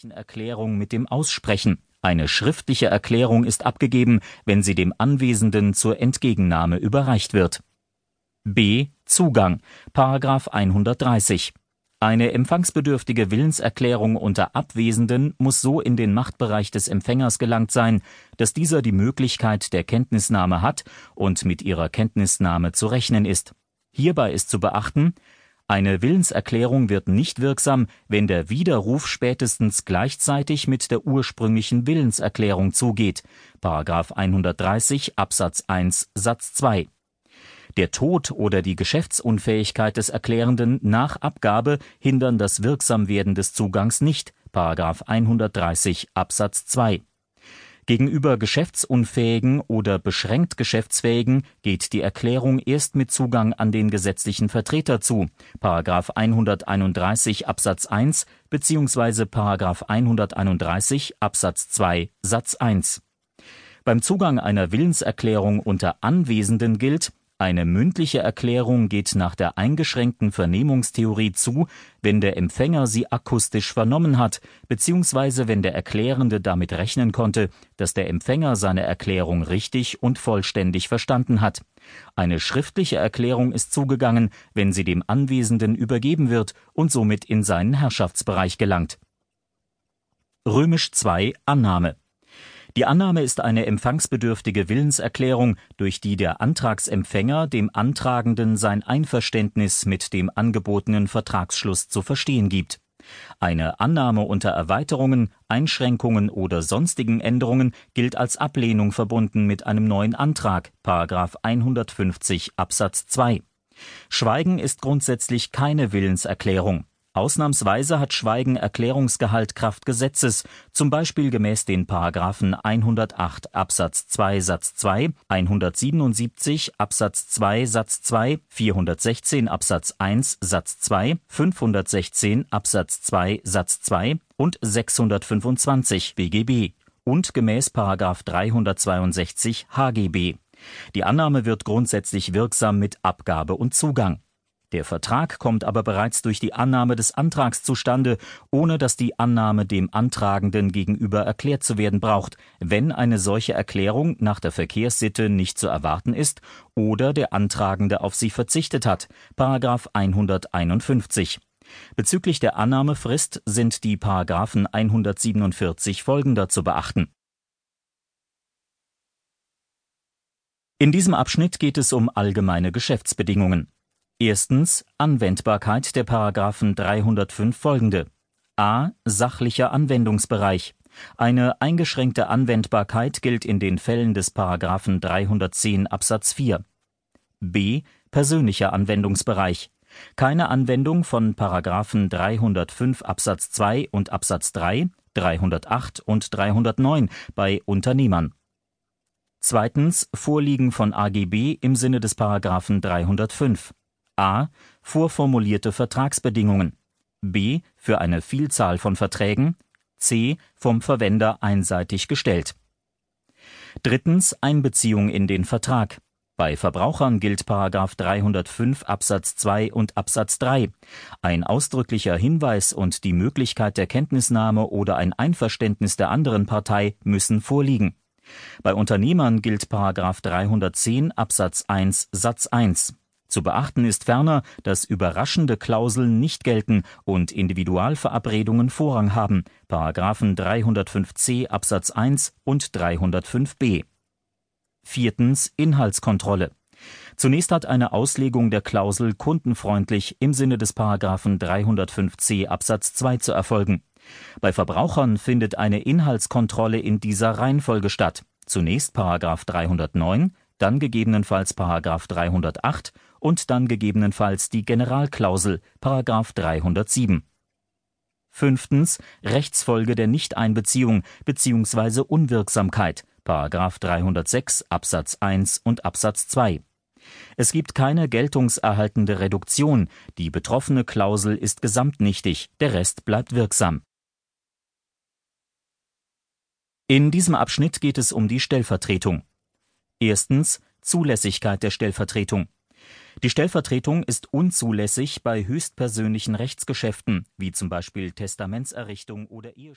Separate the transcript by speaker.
Speaker 1: mündlichen Erklärung mit dem Aussprechen. Eine schriftliche Erklärung ist abgegeben, wenn sie dem Anwesenden zur Entgegennahme überreicht wird. B. Zugang Paragraph 130 eine empfangsbedürftige Willenserklärung unter Abwesenden muss so in den Machtbereich des Empfängers gelangt sein, dass dieser die Möglichkeit der Kenntnisnahme hat und mit ihrer Kenntnisnahme zu rechnen ist. Hierbei ist zu beachten, eine Willenserklärung wird nicht wirksam, wenn der Widerruf spätestens gleichzeitig mit der ursprünglichen Willenserklärung zugeht. § 130 Absatz 1 Satz 2. Der Tod oder die Geschäftsunfähigkeit des Erklärenden nach Abgabe hindern das Wirksamwerden des Zugangs nicht. § 130 Absatz 2 Gegenüber geschäftsunfähigen oder beschränkt Geschäftsfähigen geht die Erklärung erst mit Zugang an den gesetzlichen Vertreter zu (§ 131 Absatz 1 bzw. § 131 Absatz 2 Satz 1). Beim Zugang einer Willenserklärung unter Anwesenden gilt eine mündliche Erklärung geht nach der eingeschränkten Vernehmungstheorie zu, wenn der Empfänger sie akustisch vernommen hat, beziehungsweise wenn der Erklärende damit rechnen konnte, dass der Empfänger seine Erklärung richtig und vollständig verstanden hat. Eine schriftliche Erklärung ist zugegangen, wenn sie dem Anwesenden übergeben wird und somit in seinen Herrschaftsbereich gelangt. Römisch II Annahme die Annahme ist eine empfangsbedürftige Willenserklärung, durch die der Antragsempfänger dem Antragenden sein Einverständnis mit dem angebotenen Vertragsschluss zu verstehen gibt. Eine Annahme unter Erweiterungen, Einschränkungen oder sonstigen Änderungen gilt als Ablehnung verbunden mit einem neuen Antrag (§ 150 Absatz 2). Schweigen ist grundsätzlich keine Willenserklärung Ausnahmsweise hat Schweigen Erklärungsgehalt Kraft Gesetzes, zum Beispiel gemäß den § 108 Absatz 2 Satz 2, 177 Absatz 2 Satz 2, 416 Absatz 1 Satz 2, 516 Absatz 2 Satz 2 und 625 BGB und gemäß § 362 HGB. Die Annahme wird grundsätzlich wirksam mit Abgabe und Zugang der Vertrag kommt aber bereits durch die Annahme des Antrags zustande, ohne dass die Annahme dem Antragenden gegenüber erklärt zu werden braucht, wenn eine solche Erklärung nach der Verkehrssitte nicht zu erwarten ist oder der Antragende auf sie verzichtet hat (§ 151). Bezüglich der Annahmefrist sind die § 147 folgender zu beachten. In diesem Abschnitt geht es um allgemeine Geschäftsbedingungen Erstens Anwendbarkeit der § 305 folgende: a. Sachlicher Anwendungsbereich Eine eingeschränkte Anwendbarkeit gilt in den Fällen des § 310 Absatz 4. b. Persönlicher Anwendungsbereich Keine Anwendung von § 305 Absatz 2 und Absatz 3, 308 und 309 bei Unternehmern. Vorliegen von AGB im Sinne des § 305 a. Vorformulierte Vertragsbedingungen b. für eine Vielzahl von Verträgen c. vom Verwender einseitig gestellt. Drittens Einbeziehung in den Vertrag bei Verbrauchern gilt § 305 Absatz 2 und Absatz 3. Ein ausdrücklicher Hinweis und die Möglichkeit der Kenntnisnahme oder ein Einverständnis der anderen Partei müssen vorliegen. Bei Unternehmern gilt § 310 Absatz 1 Satz 1 zu beachten ist ferner, dass überraschende Klauseln nicht gelten und Individualverabredungen Vorrang haben (§ 305c Absatz 1 und 305b). Viertens Inhaltskontrolle Zunächst hat eine Auslegung der Klausel kundenfreundlich im Sinne des § 305c Absatz 2 zu erfolgen. Bei Verbrauchern findet eine Inhaltskontrolle in dieser Reihenfolge statt: zunächst § 309, dann gegebenenfalls § 308 und dann gegebenenfalls die Generalklausel (§ 307). Fünftens Rechtsfolge der Nichteinbeziehung bzw. Unwirksamkeit (§ 306 Absatz 1 und Absatz 2). Es gibt keine geltungserhaltende Reduktion, die betroffene Klausel ist gesamtnichtig, der Rest bleibt wirksam. In diesem Abschnitt geht es um die Stellvertretung. Erstens Zulässigkeit der Stellvertretung. Die Stellvertretung ist unzulässig bei höchstpersönlichen Rechtsgeschäften wie zum Beispiel Testamentserrichtung oder Eheschließung